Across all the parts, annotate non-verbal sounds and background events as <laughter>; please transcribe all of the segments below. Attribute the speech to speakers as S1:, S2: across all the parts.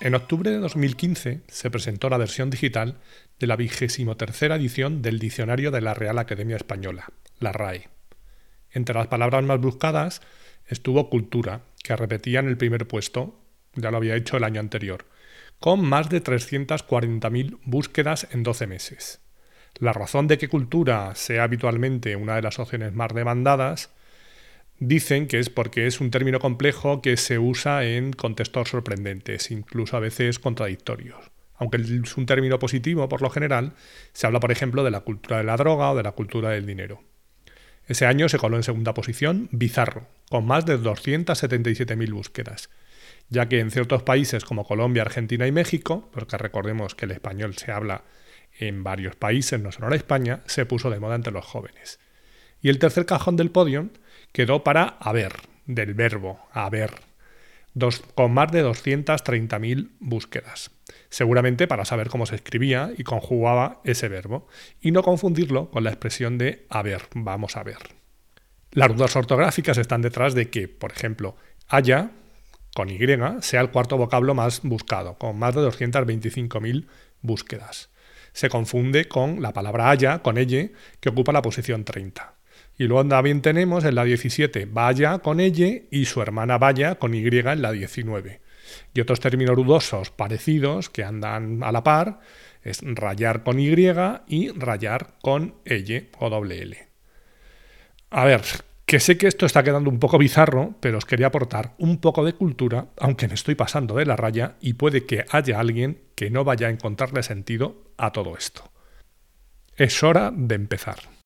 S1: En octubre de 2015 se presentó la versión digital de la vigésimo tercera edición del Diccionario de la Real Academia Española, la RAE. Entre las palabras más buscadas estuvo cultura, que repetía en el primer puesto, ya lo había hecho el año anterior, con más de 340.000 búsquedas en 12 meses. La razón de que cultura sea habitualmente una de las opciones más demandadas Dicen que es porque es un término complejo que se usa en contextos sorprendentes, incluso a veces contradictorios. Aunque es un término positivo por lo general, se habla, por ejemplo, de la cultura de la droga o de la cultura del dinero. Ese año se coló en segunda posición Bizarro, con más de 277.000 búsquedas, ya que en ciertos países como Colombia, Argentina y México, porque recordemos que el español se habla en varios países, no solo en España, se puso de moda entre los jóvenes. Y el tercer cajón del podio quedó para haber, del verbo haber, dos, con más de 230.000 búsquedas. Seguramente para saber cómo se escribía y conjugaba ese verbo, y no confundirlo con la expresión de haber, vamos a ver. Las dudas ortográficas están detrás de que, por ejemplo, haya, con Y, sea el cuarto vocablo más buscado, con más de 225.000 búsquedas. Se confunde con la palabra haya, con elle, que ocupa la posición 30. Y luego también tenemos en la 17 Vaya con ella y su hermana Vaya con Y en la 19. Y otros términos rudosos parecidos que andan a la par es rayar con Y y rayar con ella o doble L. A ver, que sé que esto está quedando un poco bizarro, pero os quería aportar un poco de cultura, aunque me estoy pasando de la raya y puede que haya alguien que no vaya a encontrarle sentido a todo esto. Es hora de empezar.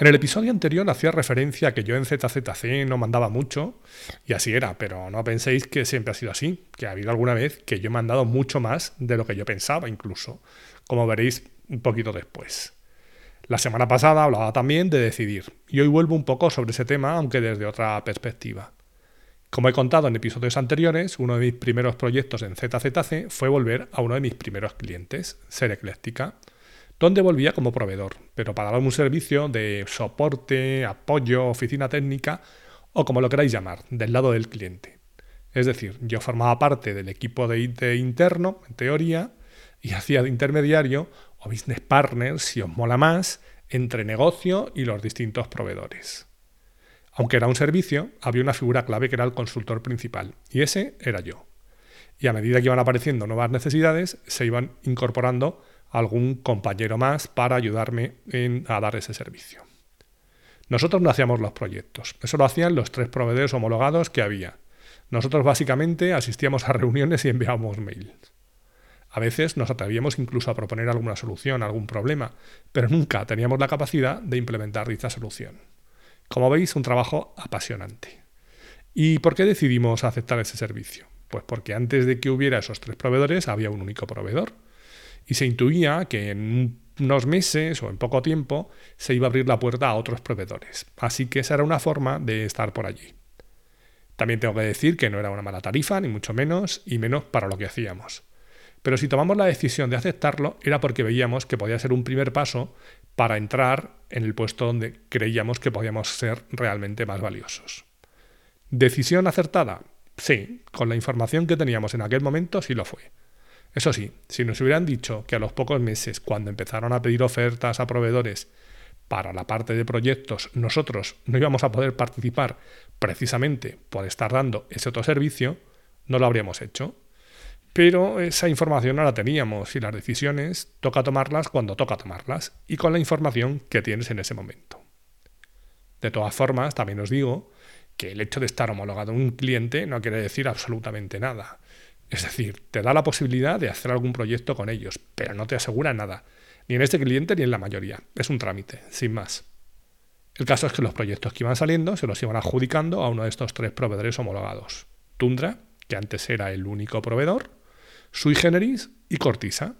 S1: En el episodio anterior hacía referencia a que yo en ZZC no mandaba mucho, y así era, pero no penséis que siempre ha sido así, que ha habido alguna vez que yo he mandado mucho más de lo que yo pensaba incluso, como veréis un poquito después. La semana pasada hablaba también de decidir, y hoy vuelvo un poco sobre ese tema, aunque desde otra perspectiva. Como he contado en episodios anteriores, uno de mis primeros proyectos en ZZC fue volver a uno de mis primeros clientes, Ser Ecléctica donde volvía como proveedor, pero para un servicio de soporte, apoyo, oficina técnica o como lo queráis llamar, del lado del cliente. Es decir, yo formaba parte del equipo de IT interno, en teoría, y <laughs> hacía de intermediario o business partner, si os mola más, entre negocio y los distintos proveedores. Aunque era un servicio, había una figura clave que era el consultor principal, y ese era yo. Y a medida que iban apareciendo nuevas necesidades, se iban incorporando algún compañero más para ayudarme a dar ese servicio. Nosotros no hacíamos los proyectos, eso lo hacían los tres proveedores homologados que había. Nosotros básicamente asistíamos a reuniones y enviábamos mails. A veces nos atrevíamos incluso a proponer alguna solución, algún problema, pero nunca teníamos la capacidad de implementar dicha solución. Como veis, un trabajo apasionante. ¿Y por qué decidimos aceptar ese servicio? Pues porque antes de que hubiera esos tres proveedores había un único proveedor y se intuía que en unos meses o en poco tiempo se iba a abrir la puerta a otros proveedores. Así que esa era una forma de estar por allí. También tengo que decir que no era una mala tarifa, ni mucho menos, y menos para lo que hacíamos. Pero si tomamos la decisión de aceptarlo era porque veíamos que podía ser un primer paso para entrar en el puesto donde creíamos que podíamos ser realmente más valiosos. ¿Decisión acertada? Sí, con la información que teníamos en aquel momento sí lo fue. Eso sí, si nos hubieran dicho que a los pocos meses, cuando empezaron a pedir ofertas a proveedores para la parte de proyectos, nosotros no íbamos a poder participar precisamente por estar dando ese otro servicio, no lo habríamos hecho. Pero esa información no la teníamos y las decisiones toca tomarlas cuando toca tomarlas y con la información que tienes en ese momento. De todas formas, también os digo que el hecho de estar homologado en un cliente no quiere decir absolutamente nada. Es decir, te da la posibilidad de hacer algún proyecto con ellos, pero no te asegura nada, ni en este cliente ni en la mayoría. Es un trámite, sin más. El caso es que los proyectos que iban saliendo se los iban adjudicando a uno de estos tres proveedores homologados. Tundra, que antes era el único proveedor, Sui Generis y Cortisa.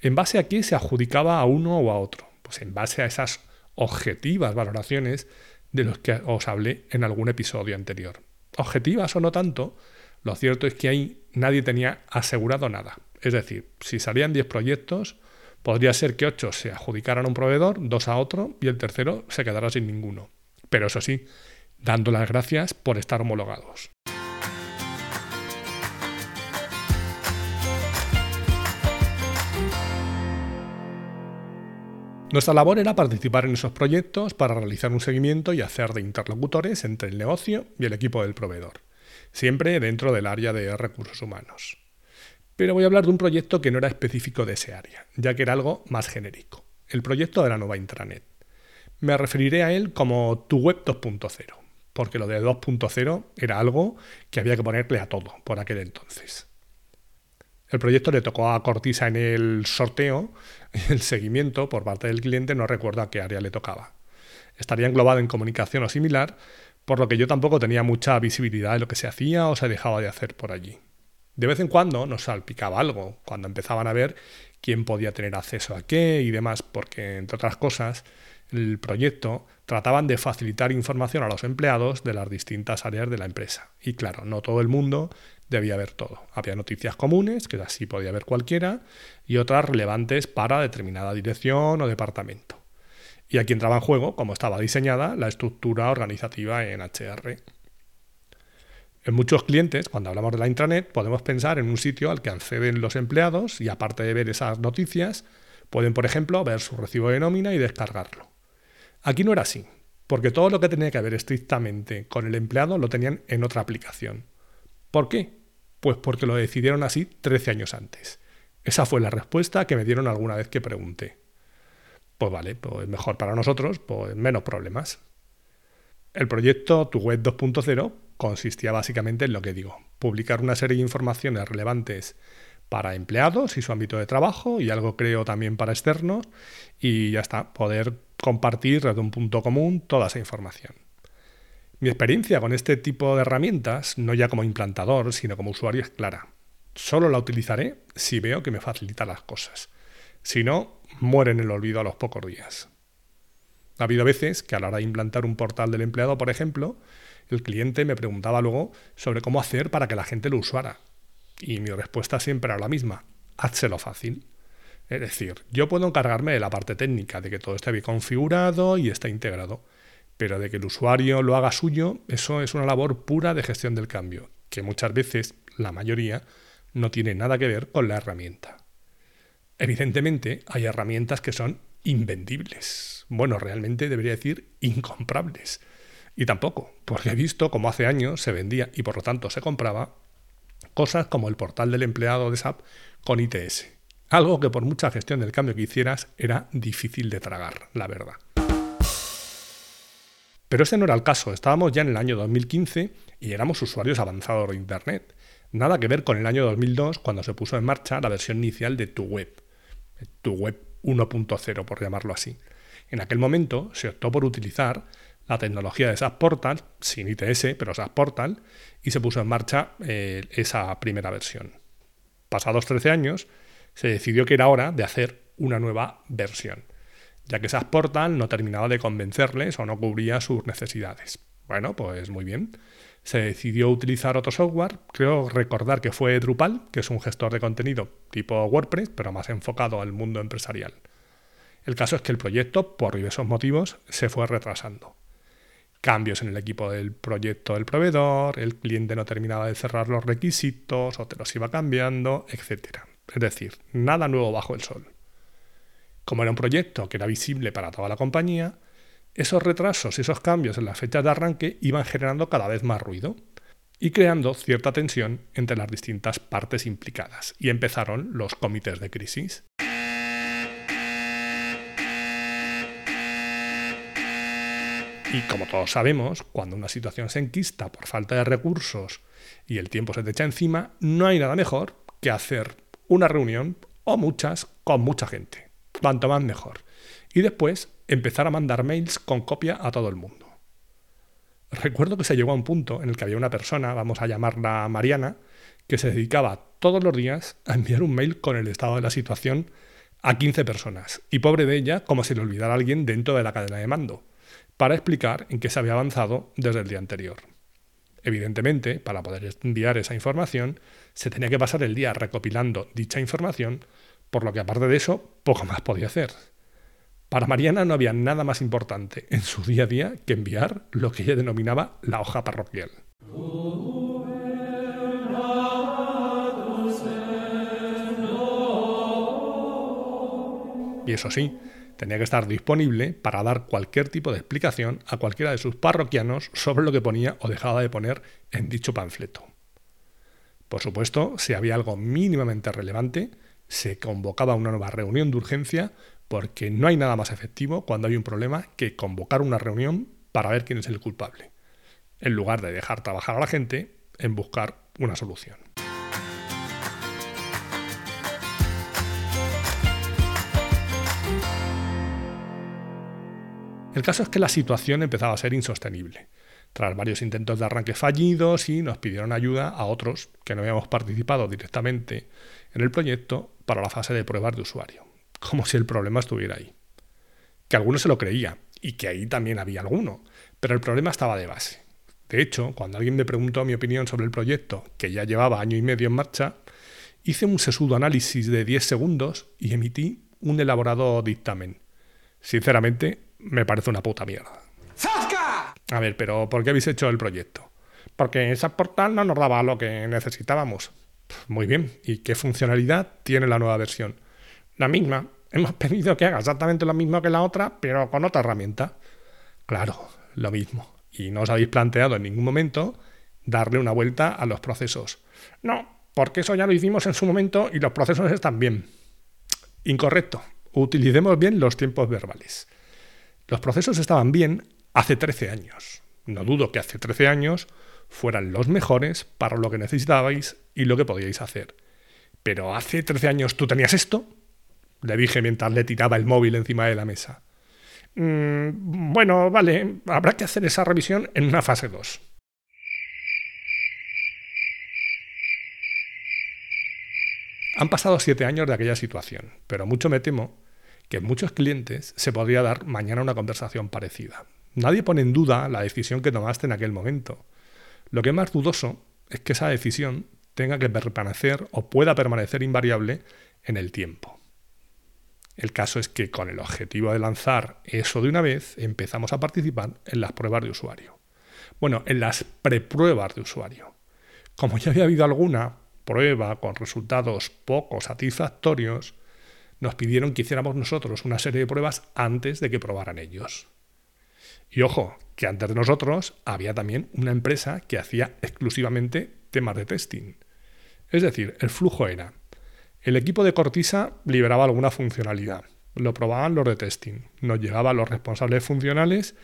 S1: ¿En base a qué se adjudicaba a uno o a otro? Pues en base a esas objetivas valoraciones de los que os hablé en algún episodio anterior. Objetivas o no tanto, lo cierto es que ahí nadie tenía asegurado nada. Es decir, si salían 10 proyectos, podría ser que 8 se adjudicaran a un proveedor, 2 a otro y el tercero se quedara sin ninguno. Pero eso sí, dando las gracias por estar homologados. Nuestra labor era participar en esos proyectos para realizar un seguimiento y hacer de interlocutores entre el negocio y el equipo del proveedor, siempre dentro del área de recursos humanos. Pero voy a hablar de un proyecto que no era específico de ese área, ya que era algo más genérico, el proyecto de la nueva intranet. Me referiré a él como tu web 2.0, porque lo de 2.0 era algo que había que ponerle a todo por aquel entonces. El proyecto le tocó a Cortisa en el sorteo, <laughs> el seguimiento por parte del cliente, no recuerdo a qué área le tocaba. Estaría englobado en comunicación o similar, por lo que yo tampoco tenía mucha visibilidad de lo que se hacía o se dejaba de hacer por allí. De vez en cuando nos salpicaba algo, cuando empezaban a ver quién podía tener acceso a qué y demás, porque, entre otras cosas, el proyecto trataban de facilitar información a los empleados de las distintas áreas de la empresa. Y claro, no todo el mundo debía ver todo. Había noticias comunes, que así podía ver cualquiera, y otras relevantes para determinada dirección o departamento. Y aquí entraba en juego, como estaba diseñada, la estructura organizativa en HR. En muchos clientes, cuando hablamos de la intranet, podemos pensar en un sitio al que acceden los empleados y aparte de ver esas noticias, pueden, por ejemplo, ver su recibo de nómina y descargarlo. Aquí no era así, porque todo lo que tenía que ver estrictamente con el empleado lo tenían en otra aplicación. ¿Por qué? Pues porque lo decidieron así 13 años antes. Esa fue la respuesta que me dieron alguna vez que pregunté. Pues vale, pues mejor para nosotros, pues menos problemas. El proyecto Tu Web 2.0 consistía básicamente en lo que digo, publicar una serie de informaciones relevantes para empleados y su ámbito de trabajo y algo creo también para externos y ya está, poder compartir desde un punto común toda esa información. Mi experiencia con este tipo de herramientas, no ya como implantador, sino como usuario, es clara. Solo la utilizaré si veo que me facilita las cosas. Si no, muere en el olvido a los pocos días. Ha habido veces que a la hora de implantar un portal del empleado, por ejemplo, el cliente me preguntaba luego sobre cómo hacer para que la gente lo usara. Y mi respuesta siempre era la misma, házselo fácil. Es decir, yo puedo encargarme de la parte técnica, de que todo esté bien configurado y esté integrado, pero de que el usuario lo haga suyo, eso es una labor pura de gestión del cambio, que muchas veces, la mayoría, no tiene nada que ver con la herramienta. Evidentemente, hay herramientas que son invendibles. Bueno, realmente debería decir incomprables. Y tampoco, porque he visto cómo hace años se vendía y por lo tanto se compraba cosas como el portal del empleado de SAP con ITS. Algo que por mucha gestión del cambio que hicieras era difícil de tragar, la verdad. Pero ese no era el caso, estábamos ya en el año 2015 y éramos usuarios avanzados de Internet. Nada que ver con el año 2002 cuando se puso en marcha la versión inicial de Tu Web, Tu Web 1.0 por llamarlo así. En aquel momento se optó por utilizar la tecnología de SAP Portal, sin ITS, pero SAP Portal, y se puso en marcha eh, esa primera versión. Pasados 13 años, se decidió que era hora de hacer una nueva versión, ya que SAP Portal no terminaba de convencerles o no cubría sus necesidades. Bueno, pues muy bien. Se decidió utilizar otro software, creo recordar que fue Drupal, que es un gestor de contenido tipo WordPress, pero más enfocado al mundo empresarial. El caso es que el proyecto, por diversos motivos, se fue retrasando cambios en el equipo del proyecto del proveedor, el cliente no terminaba de cerrar los requisitos o te los iba cambiando, etc. Es decir, nada nuevo bajo el sol. Como era un proyecto que era visible para toda la compañía, esos retrasos y esos cambios en las fechas de arranque iban generando cada vez más ruido y creando cierta tensión entre las distintas partes implicadas. Y empezaron los comités de crisis. Y como todos sabemos, cuando una situación se enquista por falta de recursos y el tiempo se te echa encima, no hay nada mejor que hacer una reunión o muchas con mucha gente. Cuanto más mejor. Y después empezar a mandar mails con copia a todo el mundo. Recuerdo que se llegó a un punto en el que había una persona, vamos a llamarla Mariana, que se dedicaba todos los días a enviar un mail con el estado de la situación a 15 personas. Y pobre de ella, como si le olvidara alguien dentro de la cadena de mando, para explicar en qué se había avanzado desde el día anterior. Evidentemente, para poder enviar esa información, se tenía que pasar el día recopilando dicha información, por lo que aparte de eso, poco más podía hacer. Para Mariana no había nada más importante en su día a día que enviar lo que ella denominaba la hoja parroquial. Y eso sí, tenía que estar disponible para dar cualquier tipo de explicación a cualquiera de sus parroquianos sobre lo que ponía o dejaba de poner en dicho panfleto. Por supuesto, si había algo mínimamente relevante, se convocaba una nueva reunión de urgencia porque no hay nada más efectivo cuando hay un problema que convocar una reunión para ver quién es el culpable, en lugar de dejar trabajar a la gente en buscar una solución. El caso es que la situación empezaba a ser insostenible. Tras varios intentos de arranque fallidos y nos pidieron ayuda a otros que no habíamos participado directamente en el proyecto para la fase de pruebas de usuario, como si el problema estuviera ahí. Que algunos se lo creía y que ahí también había alguno, pero el problema estaba de base. De hecho, cuando alguien me preguntó mi opinión sobre el proyecto, que ya llevaba año y medio en marcha, hice un sesudo análisis de 10 segundos y emití un elaborado dictamen. Sinceramente, me parece una puta mierda. ¡Zasca! A ver, pero ¿por qué habéis hecho el proyecto? Porque esa portal no nos daba lo que necesitábamos. Muy bien, ¿y qué funcionalidad tiene la nueva versión? La misma. Hemos pedido que haga exactamente lo mismo que la otra, pero con otra herramienta. Claro, lo mismo. Y no os habéis planteado en ningún momento darle una vuelta a los procesos. No, porque eso ya lo hicimos en su momento y los procesos están bien. Incorrecto. Utilicemos bien los tiempos verbales. Los procesos estaban bien hace 13 años. No dudo que hace 13 años fueran los mejores para lo que necesitabais y lo que podíais hacer. Pero hace 13 años tú tenías esto, le dije mientras le tiraba el móvil encima de la mesa. Mm, bueno, vale, habrá que hacer esa revisión en una fase 2. Han pasado siete años de aquella situación, pero mucho me temo que en muchos clientes se podría dar mañana una conversación parecida. Nadie pone en duda la decisión que tomaste en aquel momento. Lo que es más dudoso es que esa decisión tenga que permanecer o pueda permanecer invariable en el tiempo. El caso es que con el objetivo de lanzar eso de una vez empezamos a participar en las pruebas de usuario. Bueno, en las prepruebas de usuario. Como ya había habido alguna prueba con resultados poco satisfactorios, nos pidieron que hiciéramos nosotros una serie de pruebas antes de que probaran ellos. Y ojo, que antes de nosotros había también una empresa que hacía exclusivamente temas de testing. Es decir, el flujo era, el equipo de Cortisa liberaba alguna funcionalidad, lo probaban los de testing, nos llegaban los responsables funcionales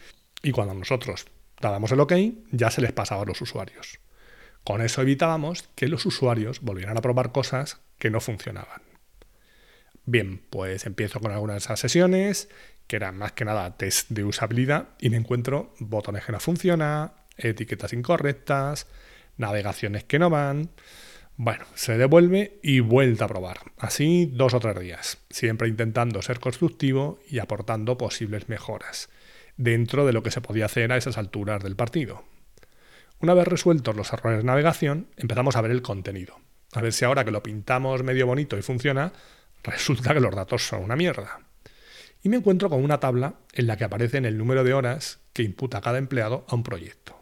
S1: y cuando nosotros dábamos el OK ya se les pasaba a los usuarios. Con eso evitábamos que los usuarios volvieran a probar cosas que no funcionaban. Bien, pues empiezo con algunas de esas sesiones, que eran más que nada test de usabilidad, y me encuentro botones que no funcionan, etiquetas incorrectas, navegaciones que no van. Bueno, se devuelve y vuelta a probar. Así dos o tres días, siempre intentando ser constructivo y aportando posibles mejoras, dentro de lo que se podía hacer a esas alturas del partido. Una vez resueltos los errores de navegación, empezamos a ver el contenido. A ver si ahora que lo pintamos medio bonito y funciona, resulta que los datos son una mierda. Y me encuentro con una tabla en la que aparecen el número de horas que imputa cada empleado a un proyecto.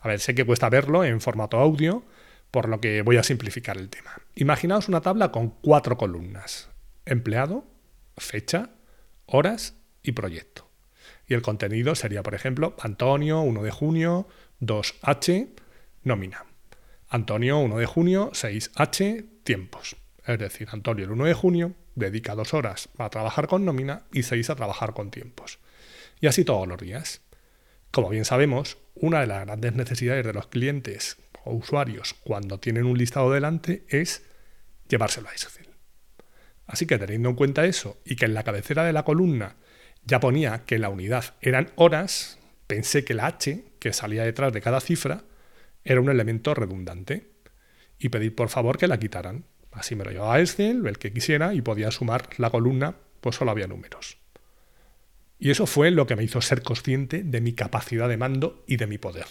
S1: A ver, sé que cuesta verlo en formato audio, por lo que voy a simplificar el tema. Imaginaos una tabla con cuatro columnas. Empleado, fecha, horas y proyecto. Y el contenido sería, por ejemplo, Antonio, 1 de junio, 2H, nómina. Antonio, 1 de junio, 6H, tiempos. Es decir, Antonio el 1 de junio dedica dos horas a trabajar con nómina y seis a trabajar con tiempos. Y así todos los días. Como bien sabemos, una de las grandes necesidades de los clientes usuarios cuando tienen un listado delante es llevárselo a Excel. Así que teniendo en cuenta eso y que en la cabecera de la columna ya ponía que la unidad eran horas, pensé que la H, que salía detrás de cada cifra, era un elemento redundante y pedí por favor que la quitaran. Así me lo llevaba a Excel, el que quisiera, y podía sumar la columna, pues solo había números. Y eso fue lo que me hizo ser consciente de mi capacidad de mando y de mi poder.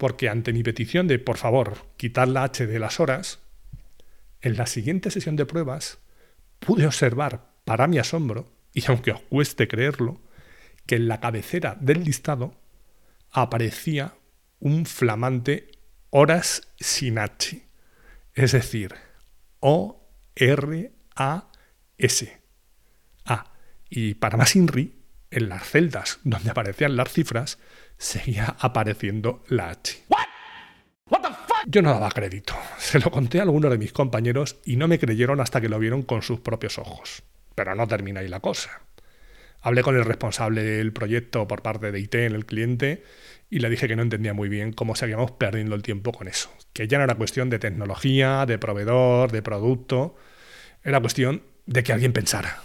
S1: Porque ante mi petición de, por favor, quitar la H de las horas, en la siguiente sesión de pruebas pude observar, para mi asombro, y aunque os cueste creerlo, que en la cabecera del listado aparecía un flamante horas sin H, es decir, O-R-A-S. Ah, y para más INRI, en las celdas donde aparecían las cifras, seguía apareciendo la H. Yo no daba crédito. Se lo conté a algunos de mis compañeros y no me creyeron hasta que lo vieron con sus propios ojos. Pero no termina ahí la cosa. Hablé con el responsable del proyecto por parte de IT en el cliente y le dije que no entendía muy bien cómo seguíamos perdiendo el tiempo con eso. Que ya no era cuestión de tecnología, de proveedor, de producto. Era cuestión de que alguien pensara.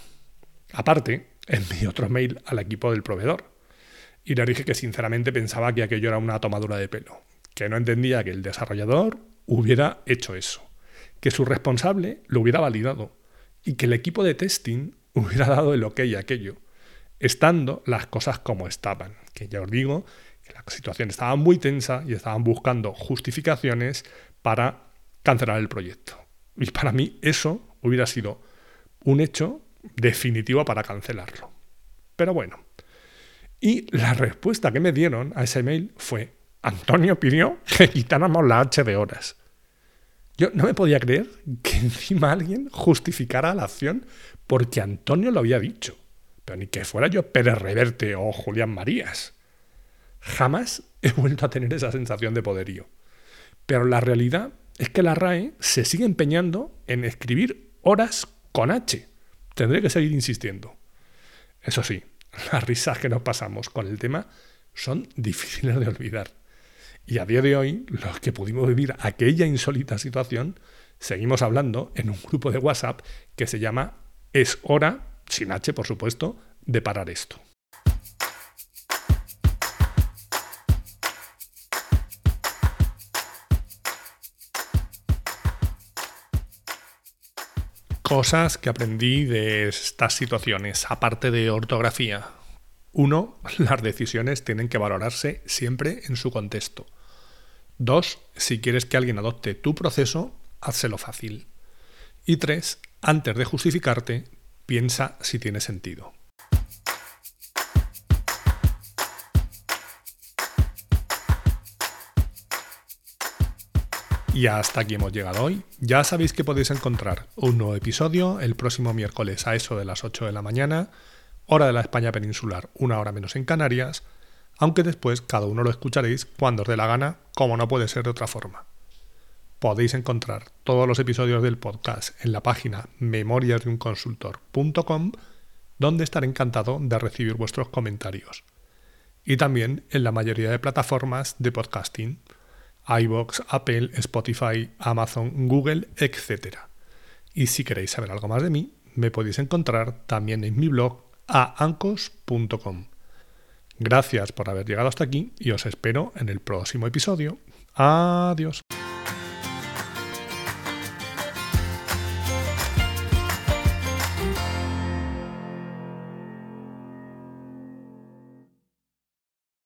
S1: Aparte, envié otro mail al equipo del proveedor. Y le dije que sinceramente pensaba que aquello era una tomadura de pelo. Que no entendía que el desarrollador hubiera hecho eso. Que su responsable lo hubiera validado. Y que el equipo de testing <laughs> hubiera dado el ok a aquello estando las cosas como estaban. Que ya os digo que la situación estaba muy tensa y estaban buscando justificaciones para cancelar el proyecto. Y para mí eso hubiera sido un hecho definitivo para cancelarlo. Pero bueno. Y la respuesta que me dieron a ese mail fue, Antonio pidió que quitáramos la H de horas. Yo no me podía creer que encima alguien justificara la acción porque Antonio lo había dicho pero ni que fuera yo Pérez Reverte o Julián Marías. Jamás he vuelto a tener esa sensación de poderío. Pero la realidad es que la RAE se sigue empeñando en escribir horas con H. Tendré que seguir insistiendo. Eso sí, <laughs> las risas que nos pasamos con el tema son difíciles de olvidar. Y a día de hoy, los que pudimos vivir aquella insólita situación, seguimos hablando en un grupo de WhatsApp que se llama Es hora sin H por supuesto, de parar esto. Cosas que aprendí de estas situaciones, aparte de ortografía. Uno, <laughs> las decisiones tienen que valorarse siempre en su contexto. Dos, si quieres que alguien adopte tu proceso, házelo fácil. Y tres, antes de justificarte, Piensa si tiene sentido. Y hasta aquí hemos llegado hoy. Ya sabéis que podéis encontrar un nuevo episodio el próximo miércoles a eso de las 8 de la mañana, hora de la España peninsular, una hora menos en Canarias, aunque después cada uno lo escucharéis cuando os dé la gana, como no puede ser de otra forma podéis encontrar todos los episodios del podcast en la página memoriasdeunconsultor.com, donde estaré encantado de recibir vuestros comentarios. Y también en la mayoría de plataformas de podcasting, iBox, Apple, Spotify, Amazon, Google, etc. Y si queréis saber algo más de mí, me podéis encontrar también en mi blog aancos.com. Gracias por haber llegado hasta aquí y os espero en el próximo episodio. Adiós.